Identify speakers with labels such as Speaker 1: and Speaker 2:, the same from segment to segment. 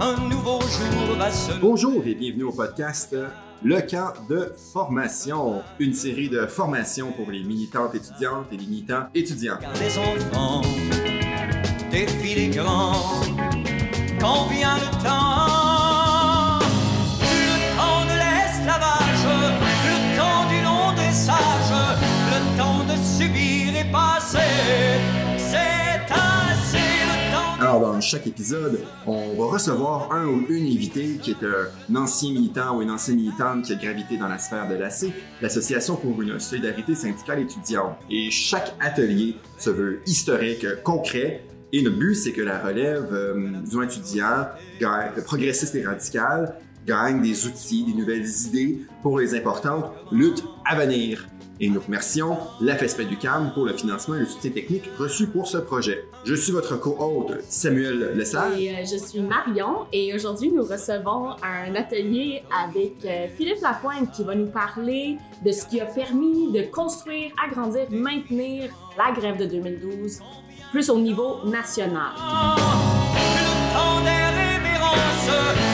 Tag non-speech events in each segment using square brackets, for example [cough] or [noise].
Speaker 1: un nouveau jour va se
Speaker 2: Bonjour et bienvenue au podcast Le camp de formation, une série de formations pour les militantes étudiantes et les militants étudiants.
Speaker 1: des enfants, des filles grands, quand vient le temps,
Speaker 2: chaque épisode, on va recevoir un ou une invité qui est un ancien militant ou une ancienne militante qui a gravité dans la sphère de l'AC, l'Association pour une solidarité syndicale étudiante. Et chaque atelier se veut historique, concret, et notre but, c'est que la relève euh, du étudiant, gagne- progressiste et radical, gagne des outils, des nouvelles idées pour les importantes luttes à venir. Et nous remercions la FESPED du CAM pour le financement et le soutien technique reçu pour ce projet. Je suis votre co-hôte, Samuel Lessard.
Speaker 3: Et euh, je suis Marion et aujourd'hui nous recevons un atelier avec euh, Philippe Lapointe qui va nous parler de ce qui a permis de construire, agrandir, maintenir la grève de 2012 plus au niveau national.
Speaker 1: Le temps des révérences,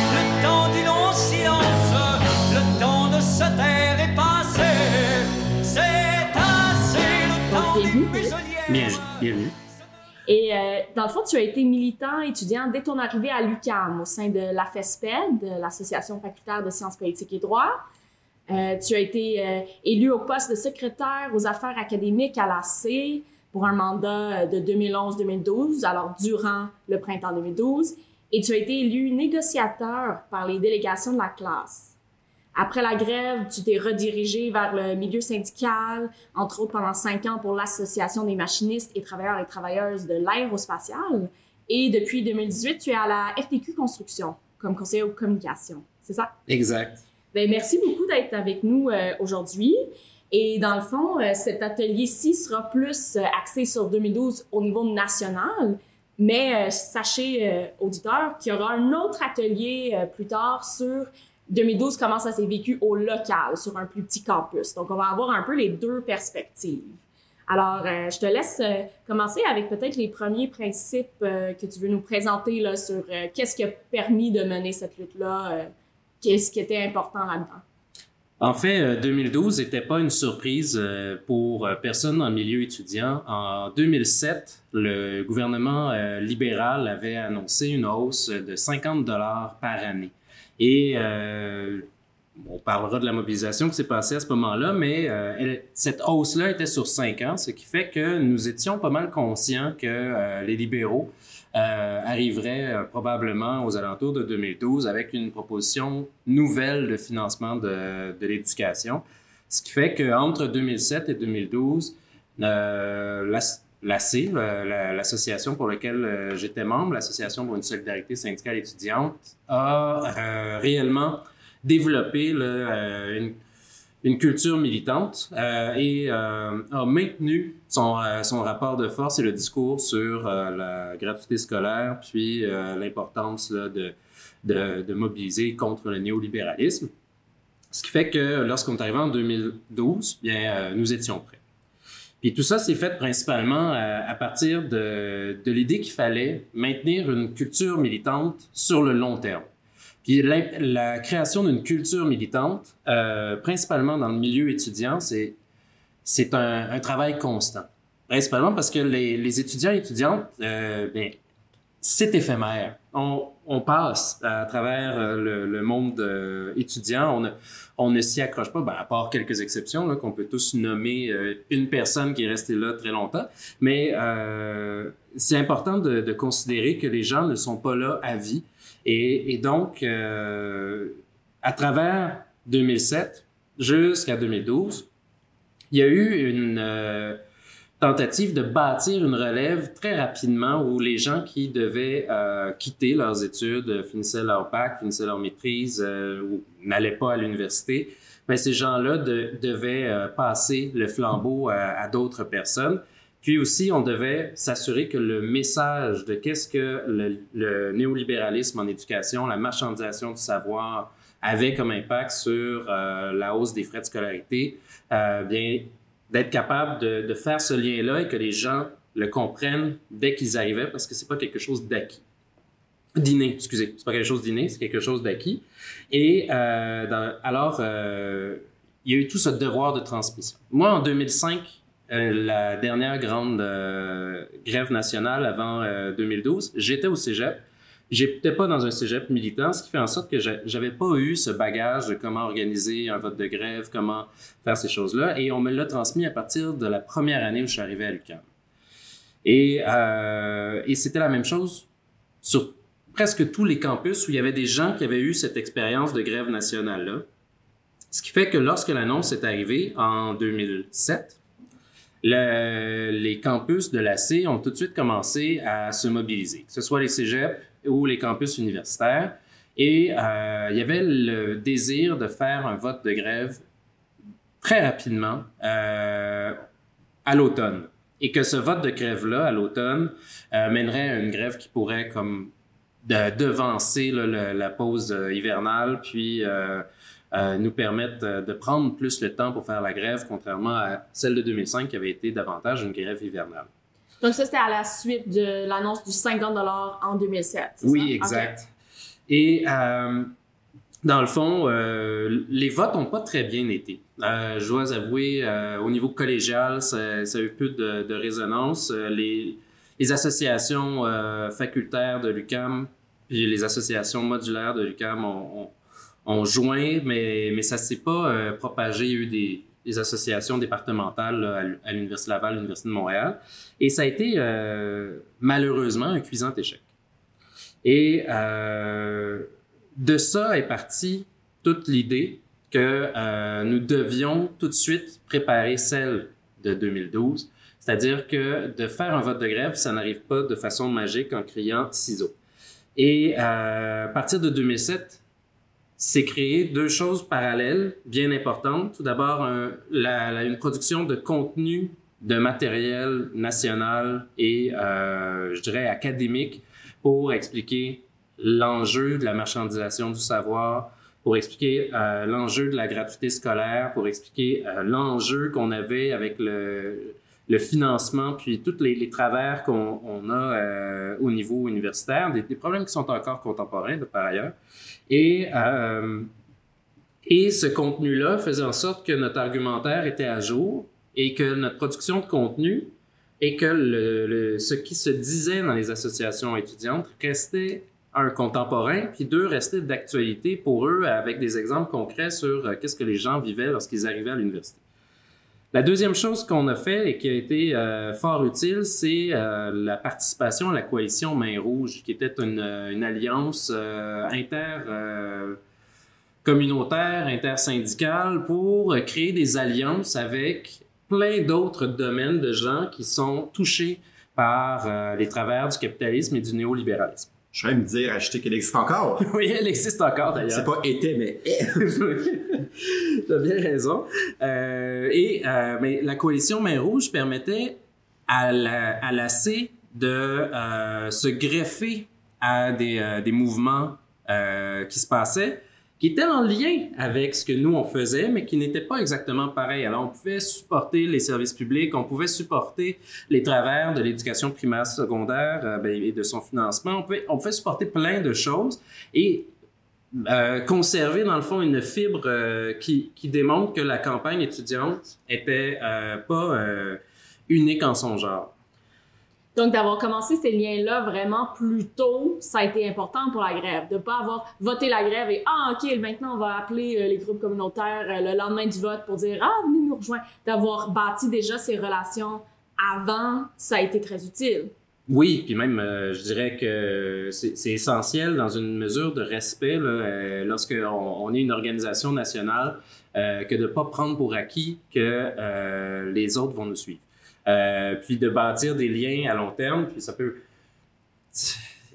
Speaker 4: Bien, bienvenue.
Speaker 3: Et euh, dans le fond, tu as été militant étudiant dès ton arrivée à l'UQAM au sein de la FESPED, l'Association facultaire de sciences politiques et droit. Euh, tu as été euh, élu au poste de secrétaire aux affaires académiques à l'AC pour un mandat de 2011-2012, alors durant le printemps 2012. Et tu as été élu négociateur par les délégations de la classe. Après la grève, tu t'es redirigé vers le milieu syndical, entre autres pendant cinq ans pour l'Association des machinistes et travailleurs et travailleuses de l'aérospatiale. Et depuis 2018, tu es à la FTQ Construction comme conseiller aux communications. C'est ça?
Speaker 4: Exact.
Speaker 3: Ben, merci beaucoup d'être avec nous euh, aujourd'hui. Et dans le fond, euh, cet atelier-ci sera plus euh, axé sur 2012 au niveau national. Mais sachez, auditeurs, qu'il y aura un autre atelier plus tard sur 2012, comment ça s'est vécu au local, sur un plus petit campus. Donc, on va avoir un peu les deux perspectives. Alors, euh, je te laisse euh, commencer avec peut-être les premiers principes euh, que tu veux nous présenter là, sur qu'est-ce qui a permis de mener cette lutte-là, qu'est-ce qui était important là-dedans?
Speaker 4: En fait, euh, 2012 n'était pas une surprise pour personne le milieu étudiant. En 2007, le gouvernement libéral avait annoncé une hausse de 50 dollars par année. Et euh, on parlera de la mobilisation qui s'est passée à ce moment-là, mais euh, cette hausse-là était sur cinq ans, ce qui fait que nous étions pas mal conscients que euh, les libéraux arriverait euh, probablement aux alentours de 2012 avec une proposition nouvelle de financement de, de l'éducation. Ce qui fait qu'entre 2007 et 2012, euh, l'AS- l'AC, la- la- l'association pour laquelle euh, j'étais membre, l'Association pour une solidarité syndicale étudiante, a euh, réellement développé euh, une, culture militante euh, et euh, a maintenu son, euh, rapport de force et le discours sur euh, la gratuité scolaire, puis euh, l'importance de, de, mobiliser contre le néolibéralisme. Ce qui fait que lorsqu'on est arrivé en 2012, bien, euh, nous étions prêts. Puis tout ça s'est fait principalement à, à partir de, l'idée qu'il fallait maintenir une culture militante sur le long terme. Puis la, création d'une culture militante, euh, principalement dans le milieu étudiant, c'est c'est un, travail constant. Principalement parce que les, les étudiants et étudiantes, euh, bien, c'est éphémère. On, on passe à travers euh, le, le monde euh, étudiant. On ne, on ne s'y accroche pas, ben, à part quelques exceptions, qu'on peut tous nommer euh, une personne qui est restée là très longtemps. Mais euh, c'est important de, de considérer que les gens ne sont pas là à vie. Et, et donc, euh, à travers 2007 jusqu'à 2012, il y a eu une euh, tentative de bâtir une relève très rapidement où les gens qui devaient euh, quitter leurs études, euh, finissaient leur bac, finissaient leur maîtrise euh, ou n'allaient pas à l'université, ben, ces gens-là de- devaient euh, passer le flambeau à, à d'autres personnes. Puis aussi, on devait s'assurer que le message de qu'est-ce que le, le néolibéralisme en éducation, la marchandisation du savoir avait comme impact sur euh, la hausse des frais de scolarité, euh, bien d'être capable de, de faire ce lien-là et que les gens le comprennent dès qu'ils arrivaient parce que c'est pas quelque chose d'acquis. d'inné, excusez. C'est pas quelque chose d'inné, c'est quelque chose d'acquis. Et euh, alors, euh, il y a eu tout ce devoir de transmission. Moi, en 2005, euh, la dernière grande euh, grève nationale avant euh, 2012, j'étais au cégep. J'étais pas dans un cégep militant, ce qui fait en sorte que j'a- j'avais pas eu ce bagage de comment organiser un vote de grève, comment faire ces choses-là. Et on me l'a transmis à partir de la première année où je suis arrivé à l'UQAM. Et, euh, c'était la même chose sur presque tous les campus où il y avait des gens qui avaient eu cette expérience de grève nationale-là. Ce qui fait que lorsque l'annonce est arrivée en 2007, le- les campus de l'AC ont tout de suite commencé à se mobiliser, que ce soit les cégeps ou les campus universitaires. Et euh, il y avait le désir de faire un vote de grève très rapidement euh, à l'automne. Et que ce vote de grève-là, à l'automne, euh, mènerait à une grève qui pourrait comme de devancer la pause hivernale, puis nous permettre de prendre plus le temps pour faire la grève, contrairement à celle de 2005 qui avait été davantage une grève hivernale.
Speaker 3: Donc ça, c'était à la suite de l'annonce du 50 en 2007. c'est
Speaker 4: Oui,
Speaker 3: ça?
Speaker 4: exact. Et euh, dans le fond, euh, les votes n'ont pas très bien été. Euh, je dois avouer, au niveau collégial, ça, ça a eu peu de, de résonance. Les, les associations facultaires de l'UCAM puis les associations modulaires de l'UCAM ont, ont, ont joint, mais, mais ça ne s'est pas propagé. Il y a eu des, des associations départementales à l'U- à l'Université Laval, l'Université de Montréal. Et ça a été euh, malheureusement un cuisant échec. Et euh, de ça est partie toute l'idée que euh, nous devions tout de suite préparer celle de 2012. C'est-à-dire que de faire un vote de grève, ça n'arrive pas de façon magique en criant ciseaux. Et à partir de 2007, c'est créé deux choses parallèles bien importantes. Tout d'abord, une production de contenu de matériel national et, euh, je dirais, académique pour expliquer l'enjeu de la marchandisation du savoir, pour expliquer euh, l'enjeu de la gratuité scolaire, pour expliquer euh, l'enjeu qu'on avait avec le, le financement, puis tous les, les travers qu'on on a euh, au niveau universitaire, des, des problèmes qui sont encore contemporains de par ailleurs. Et, euh, et ce contenu-là faisait en sorte que notre argumentaire était à jour et que notre production de contenu et que le, le- ce qui se disait dans les associations étudiantes restait un contemporain, puis deux restait d'actualité pour eux avec des exemples concrets sur euh, qu'est-ce que les gens vivaient lorsqu'ils arrivaient à l'université. La deuxième chose qu'on a fait et qui a été euh, fort utile, c'est euh, la participation à la coalition Main Rouge, qui était une, euh, alliance euh, inter communautaire, intersyndicale pour créer des alliances avec plein d'autres domaines de gens qui sont touchés par les travers du capitalisme et du néolibéralisme.
Speaker 2: Je vais me dire, acheter qu'elle existe encore. [laughs]
Speaker 4: Oui, elle existe encore d'ailleurs.
Speaker 2: C'est pas été, mais est. [laughs] [laughs]
Speaker 4: T'as bien raison. Euh, et euh, mais la coalition Main Rouge permettait à la, à l'AC de euh, se greffer à des, des mouvements qui se passaient, qui étaient en lien avec ce que nous on faisait, mais qui n'étaient pas exactement pareils. Alors on pouvait supporter les services publics, on pouvait supporter les travers de l'éducation primaire secondaire euh, ben, et de son financement, on pouvait, on pouvait supporter plein de choses et euh, conserver dans le fond une fibre euh, qui, qui démontre que la campagne étudiante était euh, pas euh, unique en son genre.
Speaker 3: Donc, d'avoir commencé ces liens-là vraiment plus tôt, ça a été important pour la grève. De ne pas avoir voté la grève et Ah, OK, maintenant, on va appeler euh, les groupes communautaires euh, le lendemain du vote pour dire Ah, venez nous rejoindre. D'avoir bâti déjà ces relations avant, ça a été très utile.
Speaker 4: Oui, puis même, euh, je dirais que c'est essentiel dans une mesure de respect lorsqu'on on est une organisation nationale que de ne pas prendre pour acquis que les autres vont nous suivre. Euh, puis de bâtir des liens à long terme, puis ça peut...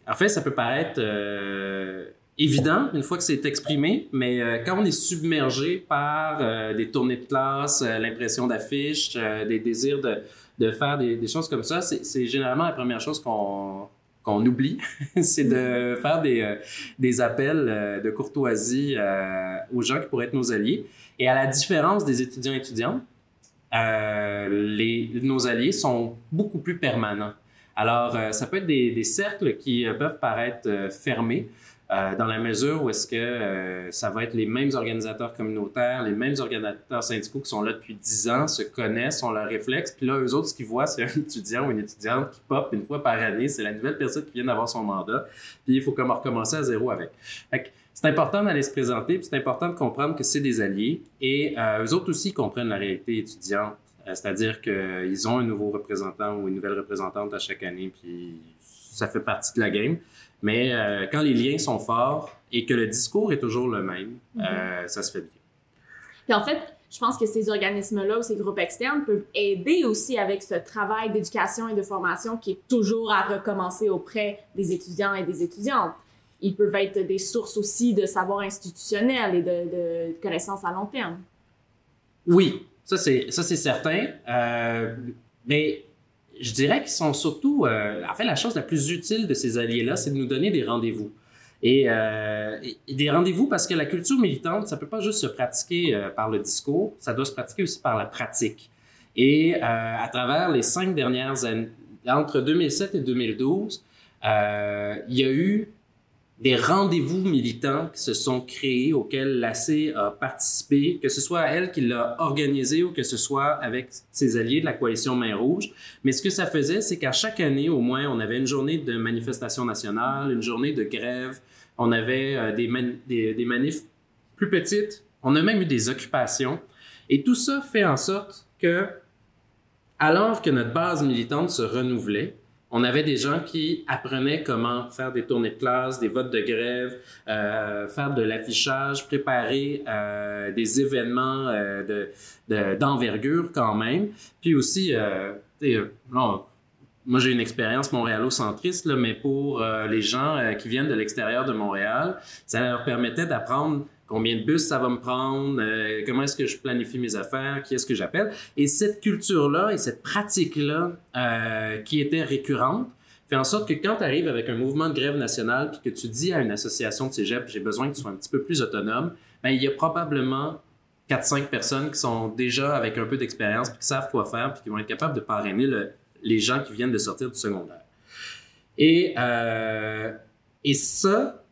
Speaker 4: En fait, ça peut paraître euh, évident une fois que c'est exprimé, mais euh, quand on est submergé par des tournées de classe, l'impression d'affiches, des désirs de, de faire des, choses comme ça, c'est généralement la première chose qu'on qu'on oublie, [laughs] c'est de faire des, des appels de courtoisie aux gens qui pourraient être nos alliés. Et à la différence des étudiants et étudiantes, euh, les, nos alliés sont beaucoup plus permanents. Alors, euh, ça peut être des, des cercles qui euh, peuvent paraître euh, fermés, euh, dans la mesure où est-ce que ça va être les mêmes organisateurs communautaires, les mêmes organisateurs syndicaux qui sont là depuis 10 ans, se connaissent, ont leurs réflexes, puis là, eux autres, ce qu'ils voient, c'est un étudiant ou une étudiante qui pop une fois par année, c'est la nouvelle personne qui vient d'avoir son mandat, puis il faut comme recommencer à zéro avec. Fait que c'est important d'aller se présenter, puis c'est important de comprendre que c'est des alliés, et euh, eux autres aussi comprennent la réalité étudiante, Euh, c'est-à-dire qu'ils ont un nouveau représentant ou une nouvelle représentante à chaque année, puis ça fait partie de la game. Mais euh, quand les liens sont forts et que le discours est toujours le même, euh, ça se fait bien.
Speaker 3: Puis en fait, je pense que ces organismes-là ou ces groupes externes peuvent aider aussi avec ce travail d'éducation et de formation qui est toujours à recommencer auprès des étudiants et des étudiantes. Ils peuvent être des sources aussi de savoir institutionnel et de, connaissances à long terme.
Speaker 4: Oui, ça c'est certain. Euh, mais je dirais qu'ils sont surtout, euh, en fait, la chose la plus utile de ces alliés-là, c'est de nous donner des rendez-vous. Et, euh, des rendez-vous parce que la culture militante, ça peut pas juste se pratiquer par le discours, ça doit se pratiquer aussi par la pratique. Et à travers les cinq dernières années, entre 2007 et 2012, euh, il y a eu des rendez-vous militants qui se sont créés, auxquels l'AC a participé, que ce soit elle qui l'a organisé ou que ce soit avec ses alliés de la coalition Main Rouge. Mais ce que ça faisait, c'est qu'à chaque année, au moins, on avait une journée de manifestation nationale, une journée de grève, on avait euh, des, des manifs plus petites, on a même eu des occupations. Et tout ça fait en sorte que, alors que notre base militante se renouvelait, on avait des gens qui apprenaient comment faire des tournées de classe, des votes de grève, euh, faire de l'affichage, préparer euh, des événements euh, de, de- d'envergure quand même. Puis aussi, sais, euh, non, moi j'ai une expérience montréalocentriste, là, mais pour euh, les gens euh, qui viennent de l'extérieur de Montréal, ça leur permettait d'apprendre combien de bus ça va me prendre, euh, comment est-ce que je planifie mes affaires, qui est-ce que j'appelle. Et cette culture-là et cette pratique-là euh, qui était récurrente fait en sorte que quand tu arrives avec un mouvement de grève nationale puis que tu dis à une association de cégep, j'ai besoin que tu sois un petit peu plus autonome, ben, il y a probablement 4-5 personnes qui sont déjà avec un peu d'expérience puis qui savent quoi faire puis qui vont être capables de parrainer le- les gens qui viennent de sortir du secondaire. Et, euh, et ça,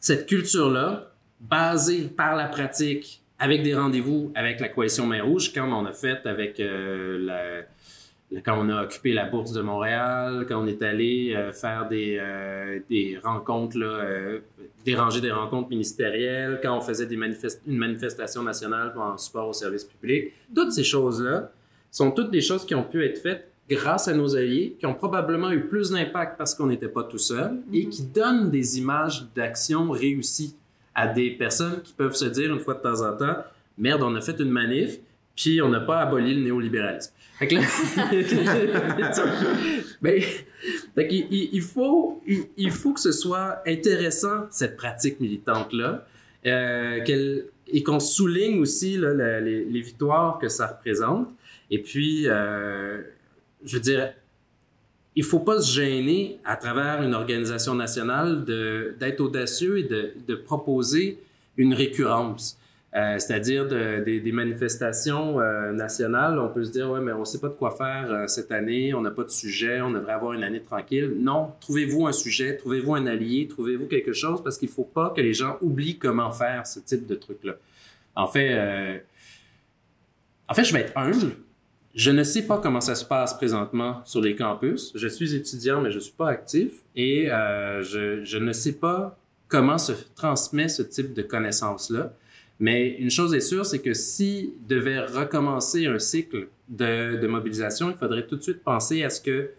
Speaker 4: cette culture-là, basée par la pratique, avec des rendez-vous avec la coalition Main Rouge, comme on a fait avec euh, la, la- quand on a occupé la bourse de Montréal, quand on est allé euh, faire des, euh, des rencontres, là, déranger des rencontres ministérielles, quand on faisait des manifest- une manifestation nationale en support au service public. Toutes ces choses-là sont toutes des choses qui ont pu être faites grâce à nos alliés, qui ont probablement eu plus d'impact parce qu'on n'était pas tout seul et
Speaker 3: Mhm.
Speaker 4: qui donnent des images d'action réussies à des personnes qui peuvent se dire une fois de temps en temps, merde, on a fait une manif, puis on n'a pas aboli le néolibéralisme. Fait que là, [laughs] ben, fait il, faut, il, faut que ce soit intéressant, cette pratique militante-là, euh, et qu'on souligne aussi là, les victoires que ça représente. Et puis, euh, je veux dire, il faut pas se gêner à travers une organisation nationale d'être audacieux et de, proposer une récurrence. Euh, C'est-à-dire de- des- manifestations euh, nationales, on peut se dire, ouais, mais on sait pas de quoi faire euh, cette année, on n'a pas de sujet, on devrait avoir une année tranquille. Non, trouvez-vous un sujet, trouvez-vous un allié, trouvez-vous quelque chose, parce qu'il faut pas que les gens oublient comment faire ce type de truc-là. En fait, en fait, je vais être humble. Je ne sais pas comment ça se passe présentement sur les campus. Je suis étudiant, mais je ne suis pas actif. Et euh, je, je ne sais pas comment se transmet ce type de connaissances-là. Mais une chose est sûre, c'est que si devait recommencer un cycle de, de mobilisation, il faudrait tout de suite penser à ce que,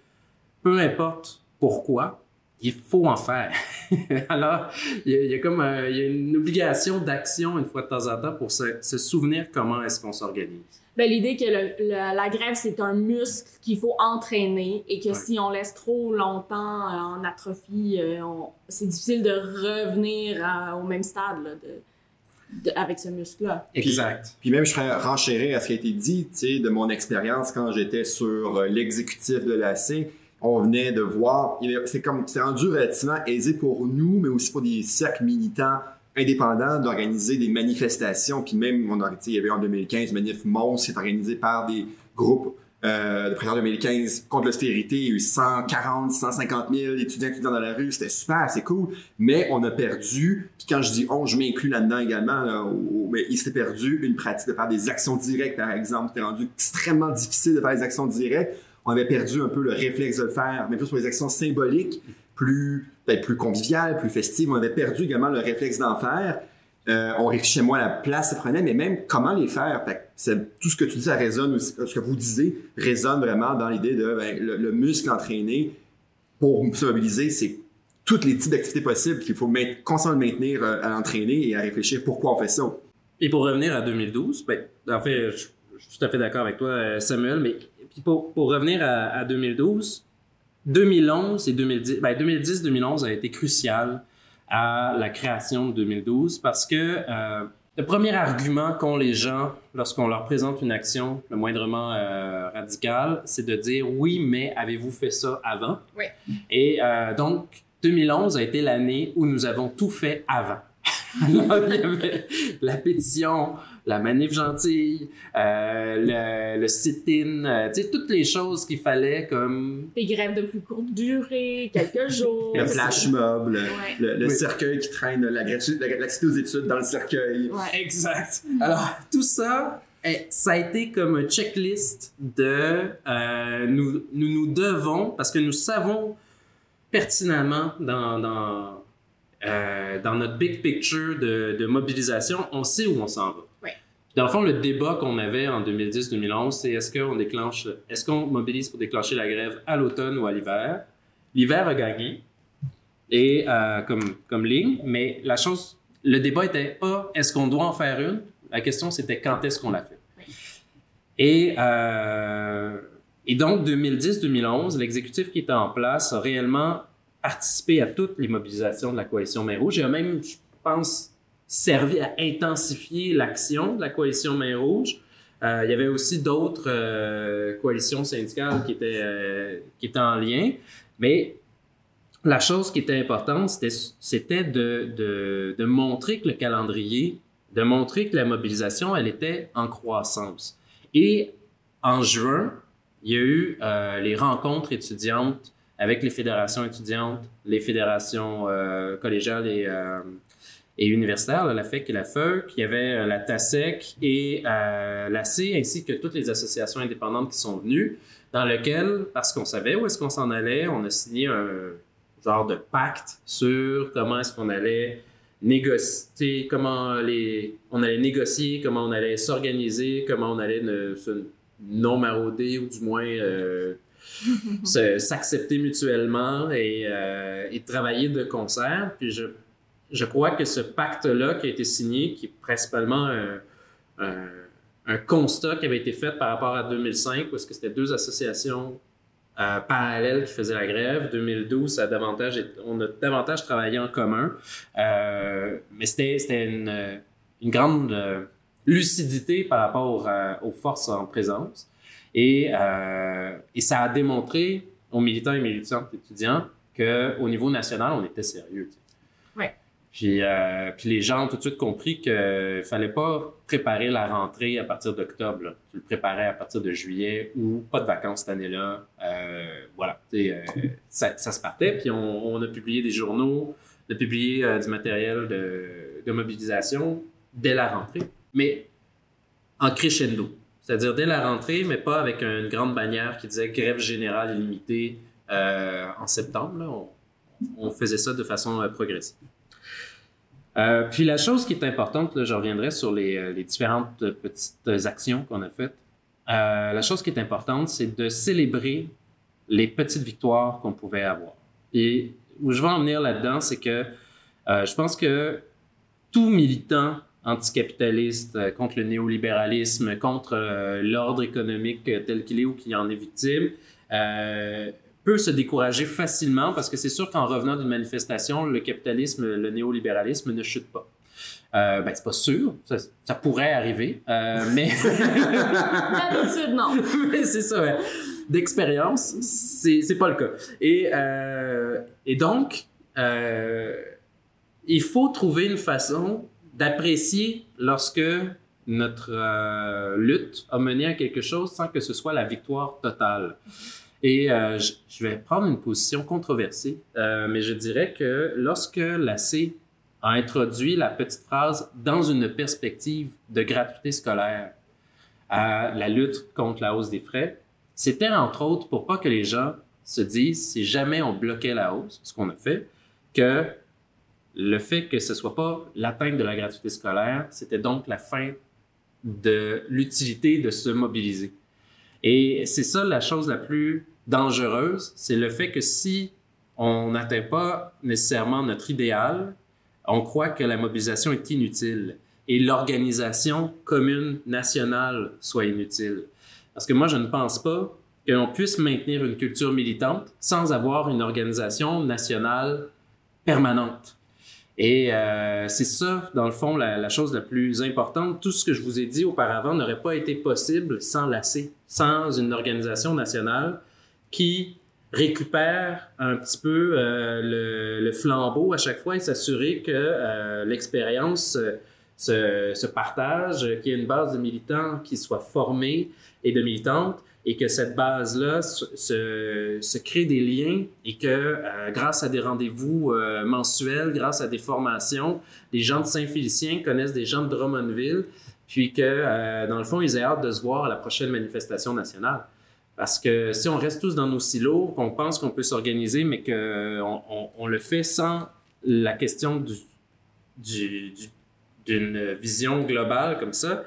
Speaker 4: peu importe pourquoi, il faut en faire. [laughs] Alors, il y, a, il y a comme un- il y a une obligation d'action une fois de temps en temps pour se, se souvenir comment est-ce qu'on s'organise.
Speaker 3: Ben, l'idée que le- le- la grève, c'est un muscle qu'il faut entraîner et que
Speaker 4: Ouais.
Speaker 3: si on laisse trop longtemps euh, en atrophie, euh, on- c'est difficile de revenir à- au même stade là, de, de- avec ce muscle-là.
Speaker 4: Exact.
Speaker 2: Puis même, je ferais renchérir à ce qui a été dit, tu sais, de mon expérience quand j'étais sur euh, l'exécutif de l'AC. On venait de voir, c'est comme, c'est rendu relativement aisé pour nous, mais aussi pour des cercles militants indépendants d'organiser des manifestations. Puis même, on il y avait en 2015 Manif Mons qui est organisé par des groupes euh, le printemps 2015 contre l'austérité, il y a eu 140, 150 000 étudiants étudiants dans la rue, c'était super, c'est cool, mais on a perdu, puis quand je dis on, je m'inclus là-dedans également, mais il s'était perdu une pratique de faire des actions directes, par exemple, c'était rendu extrêmement difficile de faire des actions directes, on avait perdu un peu le réflexe de le faire, mais plus pour les actions symboliques, plus, peut-être plus conviviales, plus festives, on avait perdu également le réflexe d'en faire, euh, on réfléchissait moins à la place que ça prenait, mais même comment les faire. Tout ce que tu dis, ça résonne aussi, ce que vous disiez résonne vraiment dans l'idée de ben, le, le muscle entraîné pour se mobiliser, c'est tous les types d'activités possibles qu'il faut main- constamment le maintenir euh, à l'entraîner et à réfléchir pourquoi on fait ça.
Speaker 4: Et pour revenir à 2012, ben, en fait, je, suis tout à fait d'accord avec toi, euh, Samuel, mais pour, pour revenir à, à 2012, 2011 et 2010, ben 2010-2011 a été crucial à la création de 2012 parce que euh, le premier argument qu'ont les gens lorsqu'on leur présente une action le moindrement euh, radicale, c'est de dire oui, mais avez-vous fait ça avant?
Speaker 3: Oui.
Speaker 4: Et euh, donc, 2011 a été l'année où nous avons tout fait avant. [laughs] Alors, il y avait la pétition, la manif gentille, euh, le, le sit-in, euh, tu sais, toutes les choses qu'il fallait comme...
Speaker 3: Des grèves de plus courte durée, quelques [laughs] jours.
Speaker 2: Le flash mob, le,
Speaker 3: Ouais.
Speaker 2: le- le
Speaker 4: Oui.
Speaker 2: cercueil qui traîne, la la- l'activité aux études dans le cercueil.
Speaker 3: Ouais.
Speaker 4: Exact. Alors, tout ça, eh, ça a été comme un checklist de euh, nous, nous nous devons, parce que nous savons pertinemment dans, dans, euh, dans notre big picture de, de mobilisation, on sait où on s'en va.
Speaker 3: Ouais.
Speaker 4: Dans le fond, le débat qu'on avait en 2010-2011, c'est est-ce qu'on déclenche, est-ce qu'on mobilise pour déclencher la grève à l'automne ou à l'hiver? L'hiver a gagné, et euh, comme, comme ligne, mais la chose, le débat était pas est-ce qu'on doit en faire une, la question c'était quand est-ce qu'on la fait?
Speaker 3: Oui.
Speaker 4: Et, euh, et donc 2010-2011, l'exécutif qui était en place a réellement participé à toutes les mobilisations de la coalition Main Rouge et a même, je pense, servi à intensifier l'action de la coalition Main Rouge. Euh, il y avait aussi d'autres euh, coalitions syndicales qui étaient, euh, qui étaient en lien, mais la chose qui était importante, c'était, de, de, de montrer que le calendrier, de montrer que la mobilisation, elle était en croissance. Et en juin, il y a eu les rencontres étudiantes avec les fédérations étudiantes, les fédérations euh, collégiales et, euh, universitaires, la FEC et la FEUC. Il y avait euh, la TASEC et la C, ainsi que toutes les associations indépendantes qui sont venues, dans lequel, parce qu'on savait où est-ce qu'on s'en allait, on a signé un genre de pacte sur comment est-ce qu'on allait négocier, comment les, on allait négocier, comment on allait s'organiser, comment on allait ne, se non marauder ou du moins [laughs] s'accepter mutuellement et, euh, et travailler de concert. Puis je, je crois que ce pacte-là qui a été signé, qui est principalement un, constat qui avait été fait par rapport à 2005, où est-ce que c'était deux associations euh, parallèles qui faisaient la grève. 2012, ça davantage, on a davantage travaillé en commun. Euh, mais c'était une, une grande lucidité par rapport aux forces en présence. Et, euh, et ça a démontré aux militants et militantes étudiants qu'au niveau national, on était sérieux.
Speaker 3: Ouais.
Speaker 4: Puis, euh, puis les gens ont tout de suite compris qu'il fallait pas préparer la rentrée à partir d'octobre. Tu le préparais à partir de juillet ou pas de vacances cette année-là. Euh, voilà. Ça, ça se partait. Puis on, on a publié des journaux, on a publié du matériel de, de mobilisation dès la rentrée, mais en crescendo. C'est-à-dire dès la rentrée, mais pas avec une grande bannière qui disait grève générale illimitée euh, en septembre. On, faisait ça de façon euh, progressive. Euh, puis la chose qui est importante, là, je reviendrai sur les, les différentes petites actions qu'on a faites. La chose qui est importante, c'est de célébrer les petites victoires qu'on pouvait avoir. Et où je veux en venir là-dedans, c'est que je pense que tout militant anticapitaliste euh, contre le néolibéralisme, contre euh, l'ordre économique euh, tel qu'il est ou qui en est victime, peut se décourager facilement parce que c'est sûr qu'en revenant d'une manifestation, le capitalisme, le néolibéralisme ne chute pas. Euh, ben, c'est pas sûr, ça, ça pourrait arriver, euh, [laughs] mais
Speaker 3: D'habitude, non. [laughs]
Speaker 4: mais c'est ça, ouais. D'expérience, c'est, c'est pas le cas. Et, euh, et donc, il faut trouver une façon d'apprécier lorsque notre euh, lutte a mené à quelque chose sans que ce soit la victoire totale. Et euh, je, vais prendre une position controversée, euh, mais je dirais que lorsque la C a introduit la petite phrase dans une perspective de gratuité scolaire à la lutte contre la hausse des frais, c'était entre autres pour pas que les gens se disent si jamais on bloquait la hausse, ce qu'on a fait, que le fait que ce soit pas l'atteinte de la gratuité scolaire, c'était donc la fin de l'utilité de se mobiliser. Et c'est ça la chose la plus dangereuse, c'est le fait que si on n'atteint pas nécessairement notre idéal, on croit que la mobilisation est inutile et l'organisation commune nationale soit inutile. Parce que moi, je ne pense pas qu'on puisse maintenir une culture militante sans avoir une organisation nationale permanente. Et euh, c'est ça, dans le fond, la, la, chose la plus importante. Tout ce que je vous ai dit auparavant n'aurait pas été possible sans l'AC, sans une organisation nationale qui récupère un petit peu euh, le, le, flambeau à chaque fois et s'assurer que euh, l'expérience se, se, partage, qu'il y ait une base de militants qui soit formée et de militantes et que cette base-là se, crée des liens et que euh, grâce à des rendez-vous euh, mensuels, grâce à des formations, les gens de Saint-Félicien connaissent des gens de Drummondville, puis que euh, dans le fond, ils aient hâte de se voir à la prochaine manifestation nationale. Parce que si on reste tous dans nos silos, qu'on pense qu'on peut s'organiser, mais qu'on on, on, le fait sans la question du, du, du, d'une vision globale comme ça,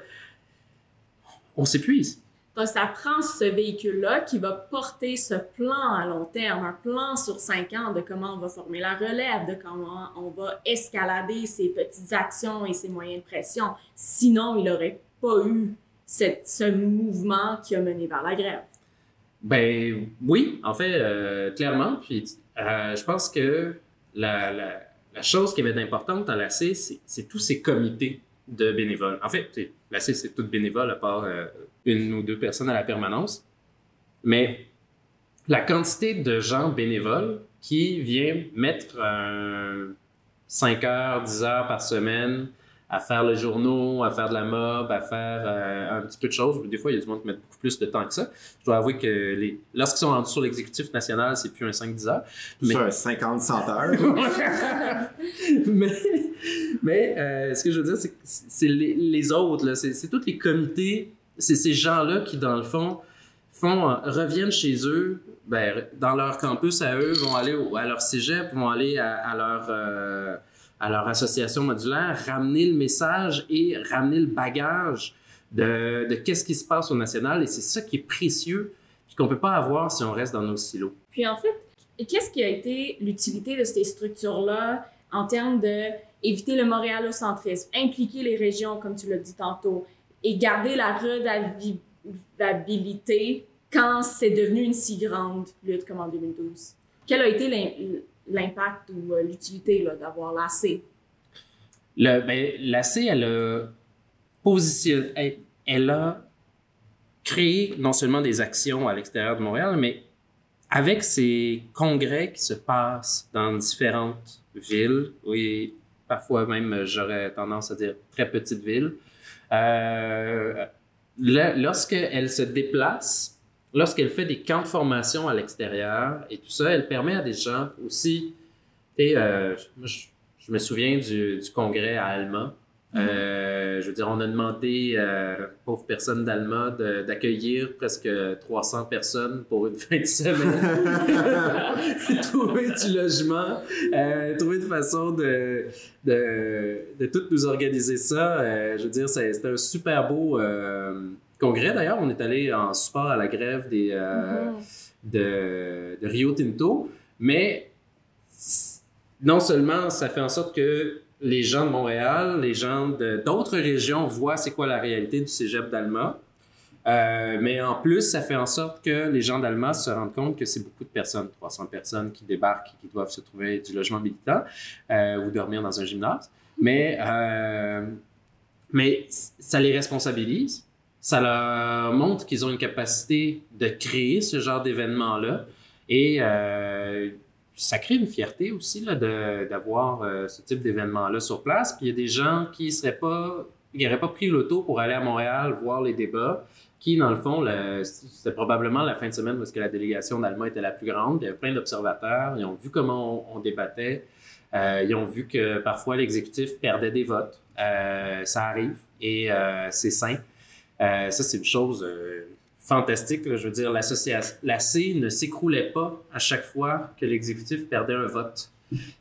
Speaker 4: on s'épuise.
Speaker 3: Donc, ça prend ce véhicule-là qui va porter ce plan à long terme, un plan sur cinq ans de comment on va former la relève, de comment on va escalader ces petites actions et ces moyens de pression. Sinon, il n'aurait pas eu cette, ce mouvement qui a mené vers la grève.
Speaker 4: Ben oui, en fait, euh, clairement. Puis euh, je pense que la, la, chose qui avait d'importante dans la C, c'est tous ces comités de bénévoles. En fait, la C, c'est tout bénévole à part euh, une ou deux personnes à la permanence. Mais la quantité de gens bénévoles qui viennent mettre euh, 5 heures, 10 heures par semaine à faire le journaux, à faire de la mob, à faire euh, un petit peu de choses. Des fois, il y a du monde qui met beaucoup plus de temps que ça. Je dois avouer que les... lorsqu'ils sont rendus sur l'exécutif national, c'est plus un 5-10 heures.
Speaker 2: Mais... C'est un 50-100 heures. [laughs] [laughs]
Speaker 4: mais [laughs] mais euh, ce que je veux dire, c'est que c'est les, les autres, c'est tous les comités, c'est ces gens-là qui, dans le fond, font, euh, reviennent chez eux, ben, dans leur campus à eux, vont aller à leur cégep, vont aller à, leur... Euh, à leur association modulaire, ramener le message et ramener le bagage de, de qu'est-ce qui se passe au national. Et c'est ça qui est précieux, puis qu'on peut pas avoir si on reste dans nos silos.
Speaker 3: Puis en fait, qu'est-ce qui a été l'utilité de ces structures-là en termes de éviter le montréalocentrisme, impliquer les régions, comme tu l'as dit tantôt, et garder la redavabilité quand c'est devenu une si grande lutte comme en 2012? Quel a été l'impact ou euh, l'utilité d'avoir l'AC?
Speaker 4: Ben, l'AC, elle a positionné, elle, elle, a créé non seulement des actions à l'extérieur de Montréal, mais avec ces congrès qui se passent dans différentes villes, oui, parfois même, j'aurais tendance à dire très petites villes, euh, lorsqu'elle se déplace, lorsqu'elle fait des camps de formation à l'extérieur et tout ça, elle permet à des gens aussi. Euh, je, me souviens du, congrès Alma. Euh, je veux dire, on a demandé euh, pauvres personnes d'Alma d'accueillir presque 300 personnes pour une [laughs] fin de semaine. [laughs] trouver du logement, euh, trouver une façon de, de, de tout nous organiser ça. Euh, je veux dire, c'était un super beau congrès d'ailleurs. On est allé en support à la grève des, mm -hmm. de, de, Rio Tinto. Mais non seulement ça fait en sorte que les gens de Montréal, les gens d'autres régions voient c'est quoi la réalité du cégep d'Alma. Euh, mais en plus, ça fait en sorte que les gens d'Alma se rendent compte que c'est beaucoup de personnes, 300 personnes qui débarquent et qui doivent se trouver du logement militant euh, ou dormir dans un gymnase. Mais, euh, mais ça les responsabilise, ça leur montre qu'ils ont une capacité de créer ce genre d'événement-là. Et ça crée une fierté aussi d'avoir euh, ce type d'événement-là sur place. Puis il y a des gens qui seraient pas il n'aurait pas pris l'auto pour aller à Montréal voir les débats, qui, dans le fond, c'était probablement la fin de semaine parce que la délégation d'Allemagne était la plus grande. Il y avait plein d'observateurs. Ils ont vu comment on, débattait. Euh, ils ont vu que parfois l'exécutif perdait des votes. Euh, ça arrive et c'est sain. Ça, c'est une chose fantastique. là. Je veux dire, l'association, la C ne s'écroulait pas à chaque fois que l'exécutif perdait un vote.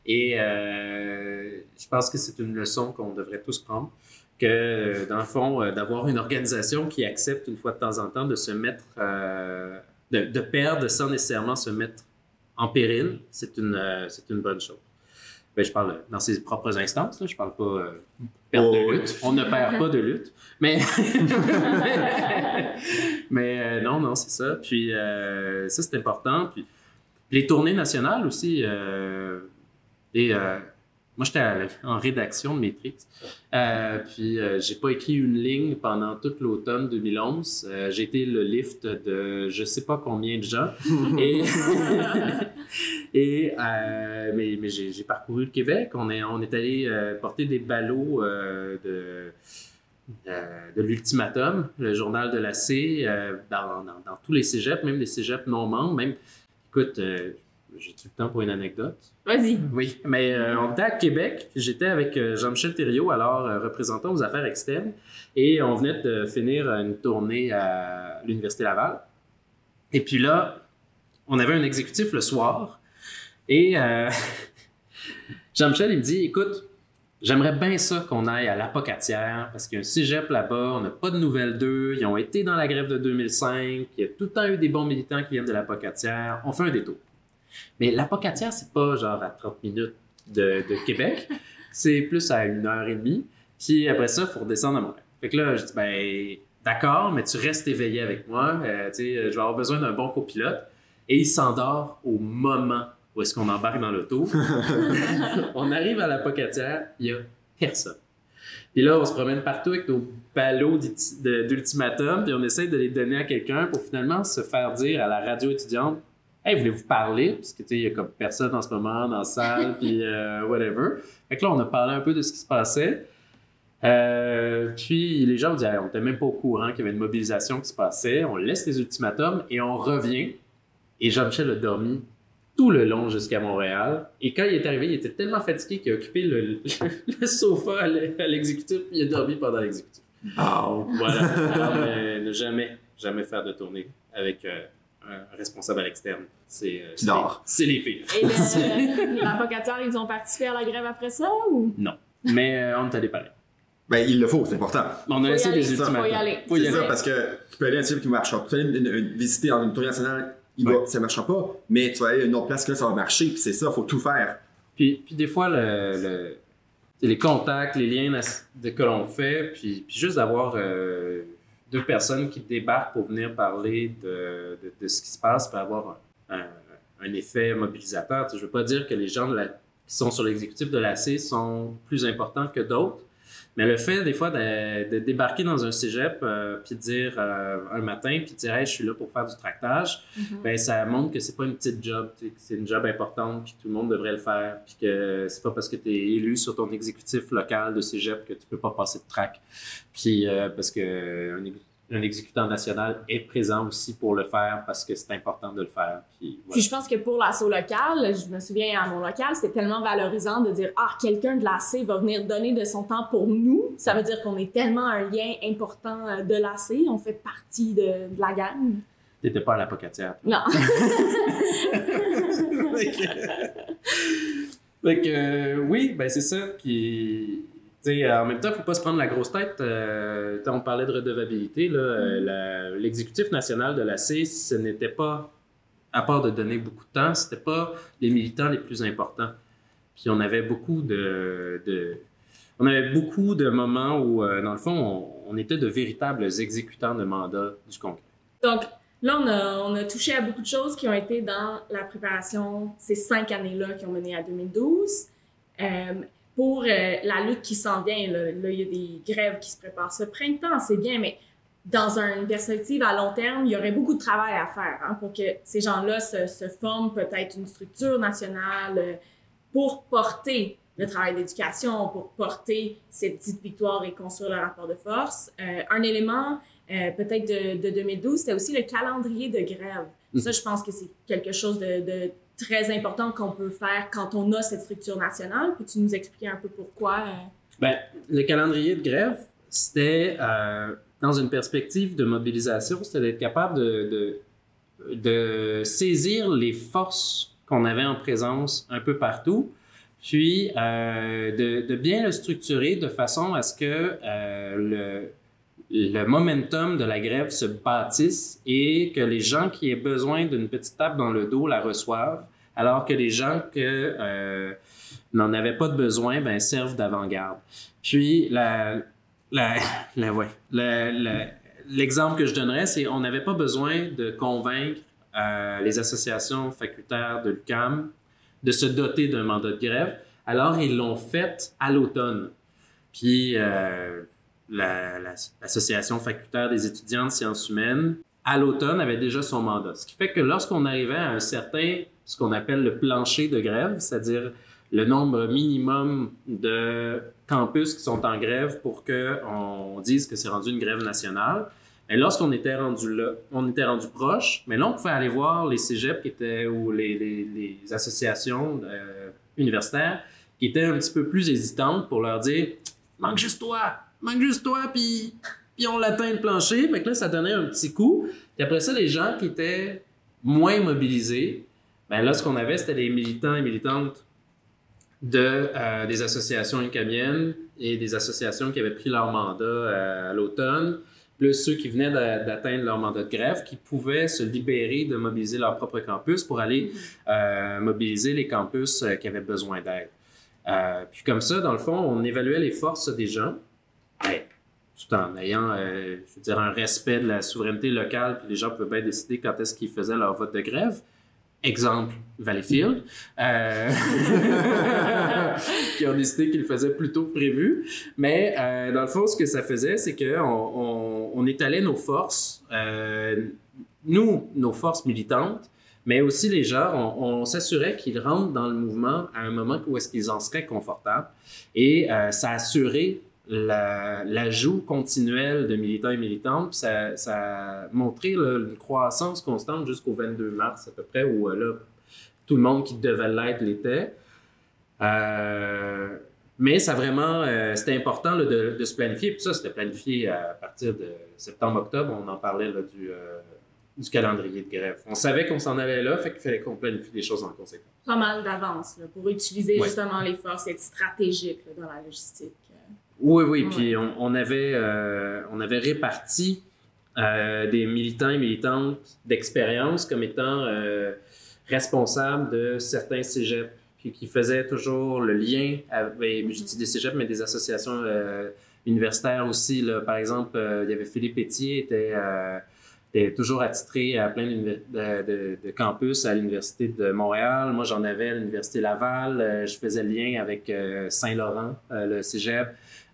Speaker 4: Et euh, je pense que c'est une leçon qu'on devrait tous prendre. Que, euh, dans le fond, euh, d'avoir une organisation qui accepte une fois de temps en temps de se mettre, euh, de, de perdre sans nécessairement se mettre en péril, c'est une, c'est une bonne chose. Ben, je parle dans ses propres instances, là. je parle pas perte
Speaker 2: Oh,
Speaker 4: de
Speaker 2: oui.
Speaker 4: lutte. On ne perd pas de lutte. Mais, [laughs] mais euh, non, non, c'est ça. Puis euh, ça, c'est important. Puis les tournées nationales aussi. et, euh, moi, j'étais en rédaction de Matrix. Euh, puis euh, j'ai pas écrit une ligne pendant toute l'automne 2011. Euh, j'ai été le lift de je sais pas combien de gens. [laughs] et [laughs] et mais, mais j'ai parcouru le Québec. On est, on est allé porter des ballots de, euh, de l'Ultimatum, le journal de la C, euh, dans, dans, dans tous les cégeps, même les cégeps non membres. Même, écoute, euh, j'ai-tu le temps pour une anecdote?
Speaker 3: Vas-y.
Speaker 4: Oui, mais on était à Québec. J'étais avec Jean-Michel Thériault, alors représentant aux affaires externes, et on venait de finir une tournée à l'Université Laval. Et puis là, on avait un exécutif le soir, et [laughs] Jean-Michel, il me dit Écoute, j'aimerais bien ça qu'on aille à l'Apocatière, parce qu'il y a un cégep là-bas, on n'a pas de nouvelles d'eux, ils ont été dans la grève de 2005, il y a tout le temps eu des bons militants qui viennent de l'Apocatière, on fait un détour. Mais l'Apocatière, c'est pas genre à 30 minutes de, de Québec, [laughs] c'est plus à une heure et demie, puis après ça, il faut redescendre à Montréal. Fait que là, je dis Ben, d'accord, mais tu restes éveillé avec moi, euh, tu sais, je vais avoir besoin d'un bon copilote. Et il s'endort au moment où est-ce qu'on embarque dans l'auto? [laughs] on arrive à l'apocatière, il y a personne. Puis là, on se promène partout avec nos ballots d'ultimatum, puis on essaie de les donner à quelqu'un pour finalement se faire dire à la radio étudiante Hey, voulez-vous parler? Parce que tu sais, il y a comme personne en ce moment dans la salle, puis euh, whatever. Fait que là, on a parlé un peu de ce qui se passait. Euh, puis les gens ont dit, Hey, on n'était même pas au courant qu'il y avait une mobilisation qui se passait. On laisse les ultimatums et on revient. Et Jean-Michel a dormi tout le long jusqu'à Montréal. Et quand il est arrivé, il était tellement fatigué qu'il a occupé le, le [laughs] sofa à l'e- à l'exécutif puis il a dormi pendant l'exécutif.
Speaker 2: Wow.
Speaker 4: Voilà. Alors, mais ne jamais, jamais faire de tournée avec euh, un responsable à l'externe. C'est, euh. C'est les pires.
Speaker 3: Et l'apocatière, [laughs] ils ont participé à la grève après ça ou?
Speaker 4: Non. Mais euh, on est allé pareil.
Speaker 2: Ben, il le faut, c'est important.
Speaker 4: On a
Speaker 3: Faut y
Speaker 4: laissé
Speaker 3: aller,
Speaker 4: des ultimatums.
Speaker 3: faut y aller.
Speaker 4: Faut y
Speaker 2: C'est
Speaker 4: aller.
Speaker 2: ça, parce que tu peux aller à un type qui marche. Tu peux aller visiter dans une tournée nationale, il va, ça marchera pas, mais tu vas aller à une autre place que là, ça va marcher, puis c'est ça, faut tout faire.
Speaker 4: Puis, puis des fois, le, le- les contacts, les liens que l'on fait, puis, puis juste d'avoir euh, deux personnes qui débarquent pour venir parler de, de, de ce qui se passe peut avoir un, un- un effet mobilisateur. Tu sais, je veux pas dire que les gens de la- qui sont sur l'exécutif de l'AC sont plus importants que d'autres, mais le fait des fois de, de débarquer dans un cégep, euh, puis de dire euh, un matin, puis de dire hey, je suis là pour faire du tractage, ben ça montre que c'est pas une petite job, c'est une job importante, puis tout le monde devrait le faire, puis que c'est pas parce que tu es élu sur ton exécutif local de cégep que tu peux pas passer de track. Puis euh, parce que un, un exécutant national est présent aussi pour le faire parce que c'est important de le faire. Puis, voilà.
Speaker 3: Puis je pense que pour l'assaut local, je me souviens à mon local, c'était tellement valorisant de dire ah quelqu'un de l'AC va venir donner de son temps pour nous. Ça veut dire qu'on est tellement un lien important euh, de l'AC, on fait partie de, de la gang.
Speaker 4: T'étais pas à l'apocatière.
Speaker 3: Non. [laughs]
Speaker 4: Fait que, euh, oui, ben c'est ça. Puis, sais, en même temps, il faut pas se prendre la grosse tête. Euh, on parlait de redevabilité. euh, la- L'exécutif national de la C, ce n'était pas, à part de donner beaucoup de temps, c'était pas les militants les plus importants. Puis on avait beaucoup de, de- on avait beaucoup de moments où, euh, dans le fond, on, on était de véritables exécutants de mandat du Congrès.
Speaker 3: Donc là, on a, on a touché à beaucoup de choses qui ont été dans la préparation ces cinq années-là qui ont mené à 2012. Euh, pour euh, la lutte qui s'en vient, là, là, il y a des grèves qui se préparent ce printemps, c'est bien, mais dans une perspective à long terme, il y aurait beaucoup de travail à faire hein, pour que ces gens-là se, se forment peut-être une structure nationale euh, pour porter le travail d'éducation pour porter cette petite victoire et construire le rapport de force. Euh, un élément euh, peut-être de, de 2012, c'était aussi le calendrier de grève.
Speaker 4: Mhm.
Speaker 3: Ça, je pense que c'est quelque chose de, de très important qu'on peut faire quand on a cette structure nationale. Peux-tu nous expliquer un peu pourquoi? euh?
Speaker 4: Ben, le calendrier de grève, c'était euh, dans une perspective de mobilisation, c'était d'être capable de, de, saisir les forces qu'on avait en présence un peu partout, puis euh, de, bien le structurer de façon à ce que le, le momentum de la grève se bâtisse et que les gens qui aient besoin d'une petite tape dans le dos la reçoivent, alors que les gens que euh, n'en avaient pas de besoin, ben servent d'avant-garde. Puis [laughs] l'exemple que je donnerais, c'est on n'avait pas besoin de convaincre euh, les associations facultaires de l'UQAM de se doter d'un mandat de grève. Alors ils l'ont fait à l'automne. Puis euh, la- la- l'association facultaire des étudiants de sciences humaines à l'automne avait déjà son mandat. Ce qui fait que lorsqu'on arrivait à un certain, ce qu'on appelle le plancher de grève, c'est-à-dire le nombre minimum de campus qui sont en grève pour qu'on dise que c'est rendu une grève nationale. Et lorsqu'on était rendu là, on était rendu proche, mais là, on pouvait aller voir les cégeps qui étaient, ou les associations euh, universitaires qui étaient un petit peu plus hésitantes pour leur dire manque juste toi, manque juste toi, puis, puis on l'atteint le plancher. Fait que là, ça donnait un petit coup. Puis après ça, les gens qui étaient moins mobilisés, ben là, ce qu'on avait, c'était les militants et militantes de, euh, des associations incamiennes et des associations qui avaient pris leur mandat euh, à l'automne, plus ceux qui venaient d'a- d'atteindre leur mandat de grève, qui pouvaient se libérer de mobiliser leur propre campus pour aller euh, mobiliser les campus qui avaient besoin d'aide. Puis comme ça, dans le fond, on évaluait les forces des gens, ben, tout en ayant, euh, je veux dire, un respect de la souveraineté locale, puis les gens pouvaient bien décider quand est-ce qu'ils faisaient leur vote de grève. Exemple, Valleyfield, euh, [laughs] qui ont décidé qu'ils le faisaient plus tôt que prévu. Mais euh, dans le fond, ce que ça faisait, c'est qu'on on, on étalait nos forces, nous, nos forces militantes, mais aussi les gens, on, on s'assurait qu'ils rentrent dans le mouvement à un moment où est-ce qu'ils en seraient confortables. Et ça assurait la- l'ajout continuel de militants et militantes. Ça, ça a montré là, une croissance constante jusqu'au 22 mars à peu près, où euh, là, tout le monde qui devait l'être l'était. Euh, mais ça vraiment, euh, c'était important là, de, de se planifier. Puis ça, c'était planifié à partir de septembre-octobre. On en parlait là, du, euh, du calendrier de grève. On savait qu'on s'en allait là, fait qu'il fallait qu'on planifie les choses en conséquence.
Speaker 3: Pas mal d'avance pour utiliser
Speaker 4: Ouais.
Speaker 3: justement les forces, être stratégique dans la logistique.
Speaker 4: Oui, oui. Puis on, on avait, euh, on avait réparti euh, des militants et militantes d'expérience comme étant euh, responsables de certains cégeps, puis qui faisaient toujours le lien avec, je dis des cégeps, mais des associations universitaires aussi. Là. Par exemple, il y avait Philippe Pétier, était, était toujours attitré à plein de, de- de campus à l'Université de Montréal. Moi, j'en avais à l'Université Laval. Je faisais le lien avec Saint-Laurent, le cégep.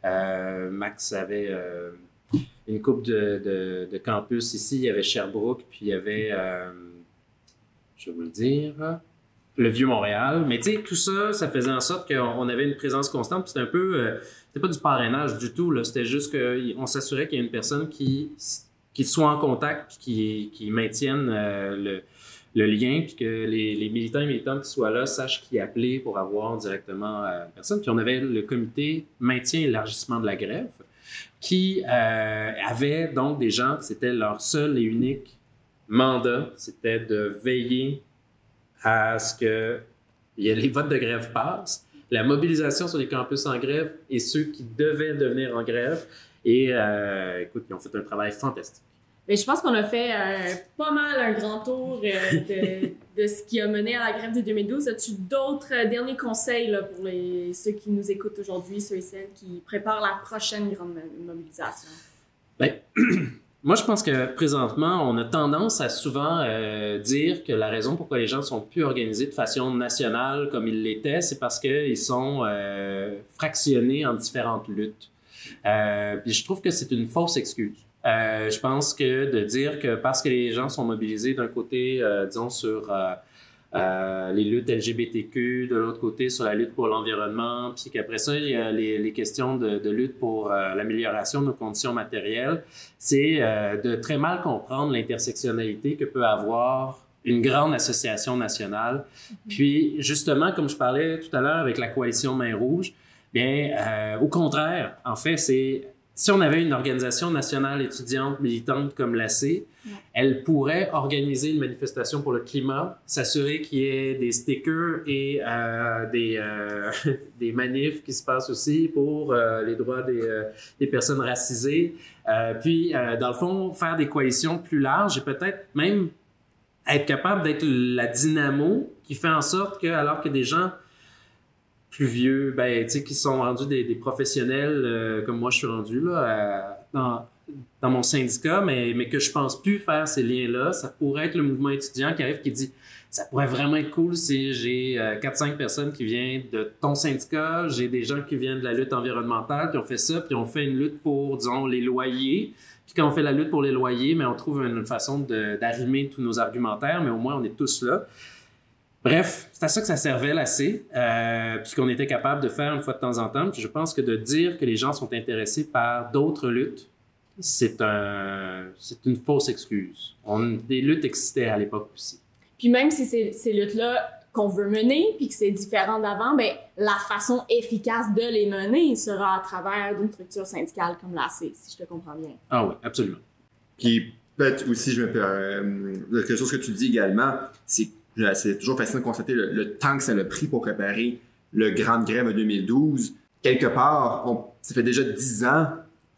Speaker 4: Euh, Max avait euh, une coupe de, campus ici. Il y avait Sherbrooke, puis il y avait, euh, je vais vous le dire, le Vieux-Montréal. Mais tu sais, tout ça, ça faisait en sorte qu'on on avait une présence constante. C'était un peu, c'était pas du parrainage du tout. C'était juste qu'on s'assurait qu'il y a une personne qui, soit en contact, puis qui, qui maintienne le, le lien, puis que les, militants et militantes qui soient là sachent qui appeler pour avoir directement euh, personne. Puis on avait le comité maintien et élargissement de la grève, qui euh, avait donc des gens, c'était leur seul et unique mandat, c'était de veiller à ce que les votes de grève passent, la mobilisation sur les campus en grève et ceux qui devaient devenir en grève. Et euh, écoute, ils ont fait un travail fantastique.
Speaker 3: Mais je pense qu'on a fait euh, pas mal un grand tour euh, de, ce qui a mené à la grève de 2012. As-tu d'autres euh, derniers conseils là, pour les, ceux qui nous écoutent aujourd'hui, ceux et celles qui préparent la prochaine grande mo- mobilisation?
Speaker 4: Ben, [clears throat] moi, je pense que présentement, on a tendance à souvent dire que la raison pourquoi les gens sont plus organisés de façon nationale comme ils l'étaient, c'est parce qu'ils sont fractionnés en différentes luttes. Puis je trouve que c'est une fausse excuse. Euh, je pense que de dire que parce que les gens sont mobilisés d'un côté, euh, disons, sur, euh, les luttes LGBTQ, de l'autre côté sur la lutte pour l'environnement, puis qu'après ça, il y a les, les questions de, de, lutte pour l'amélioration de nos conditions matérielles. C'est de très mal comprendre l'intersectionnalité que peut avoir une grande association nationale. Puis, justement, comme je parlais tout à l'heure avec la coalition Main Rouge, bien, au contraire, en fait, c'est si on avait une organisation nationale étudiante militante comme l'AC, elle pourrait organiser une manifestation pour le climat, s'assurer qu'il y ait des stickers et euh, des, euh, [laughs] des manifs qui se passent aussi pour euh, les droits des, des personnes racisées. Puis, dans le fond, faire des coalitions plus larges et peut-être même être capable d'être la dynamo qui fait en sorte que, alors que des gens plus vieux, ben, tu sais, qui sont rendus des, professionnels euh, comme moi je suis rendu là, dans, dans, mon syndicat, mais, mais que je pense plus faire ces liens-là. Ça pourrait être le mouvement étudiant qui arrive qui dit ça pourrait vraiment être cool si j'ai euh, 4-5 personnes qui viennent de ton syndicat, j'ai des gens qui viennent de la lutte environnementale, qui ont fait ça, puis on fait une lutte pour, disons, les loyers. Puis quand on fait la lutte pour les loyers, mais on trouve une façon d'arrimer tous nos argumentaires, mais au moins on est tous là. Bref, c'est à ça que ça servait l'AC, euh, puis qu'on était capable de faire une fois de temps en temps. Puis je pense que de dire que les gens sont intéressés par d'autres luttes, c'est un, c'est une fausse excuse. On, des luttes existaient à l'époque aussi.
Speaker 3: Puis même si c'est ces luttes-là qu'on veut mener, puis que c'est différent d'avant, ben la façon efficace de les mener sera à travers d'une structure syndicale comme l'AC, si je te comprends bien.
Speaker 4: Ah oui, absolument.
Speaker 2: Puis peut-être aussi, je me euh, quelque chose que tu dis également, c'est c'est toujours fascinant de constater le, temps que ça a pris pour préparer le Grande Grève de 2012. Quelque part, ça fait déjà dix ans,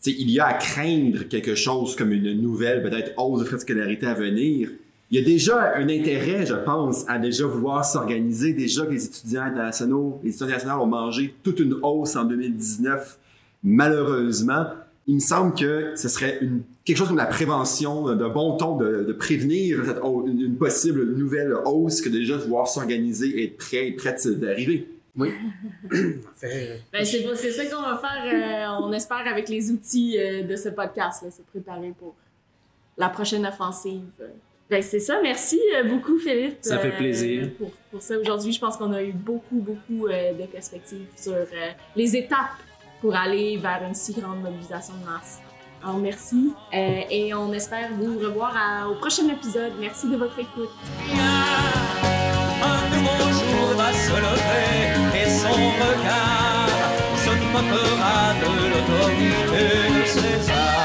Speaker 2: il y a à craindre quelque chose comme une nouvelle, peut-être hausse de frais de scolarité à venir. Il y a déjà un intérêt, je pense, à déjà vouloir s'organiser. Déjà que les étudiants internationaux, les étudiants internationaux ont mangé toute une hausse en 2019. Malheureusement, il me semble que ce serait une quelque chose comme la prévention, d'un bon ton de, de prévenir cette, une possible nouvelle hausse que déjà vouloir s'organiser et être prêt et prête d'arriver.
Speaker 4: Oui. [coughs]
Speaker 3: ben, c'est ça qu'on va faire, euh, on espère, avec les outils euh, de ce podcast, là, se préparer pour la prochaine offensive. Ben, c'est ça. Merci euh, beaucoup, Philippe.
Speaker 4: Ça fait plaisir.
Speaker 3: Pour, pour ça, aujourd'hui, je pense qu'on a eu beaucoup, beaucoup de perspectives sur les étapes pour aller vers une si grande mobilisation de masse. Alors merci euh, et on espère vous revoir au prochain épisode. Merci de votre écoute.
Speaker 1: Un nouveau jour va se lever et son regard se moquera de l'autorité de César.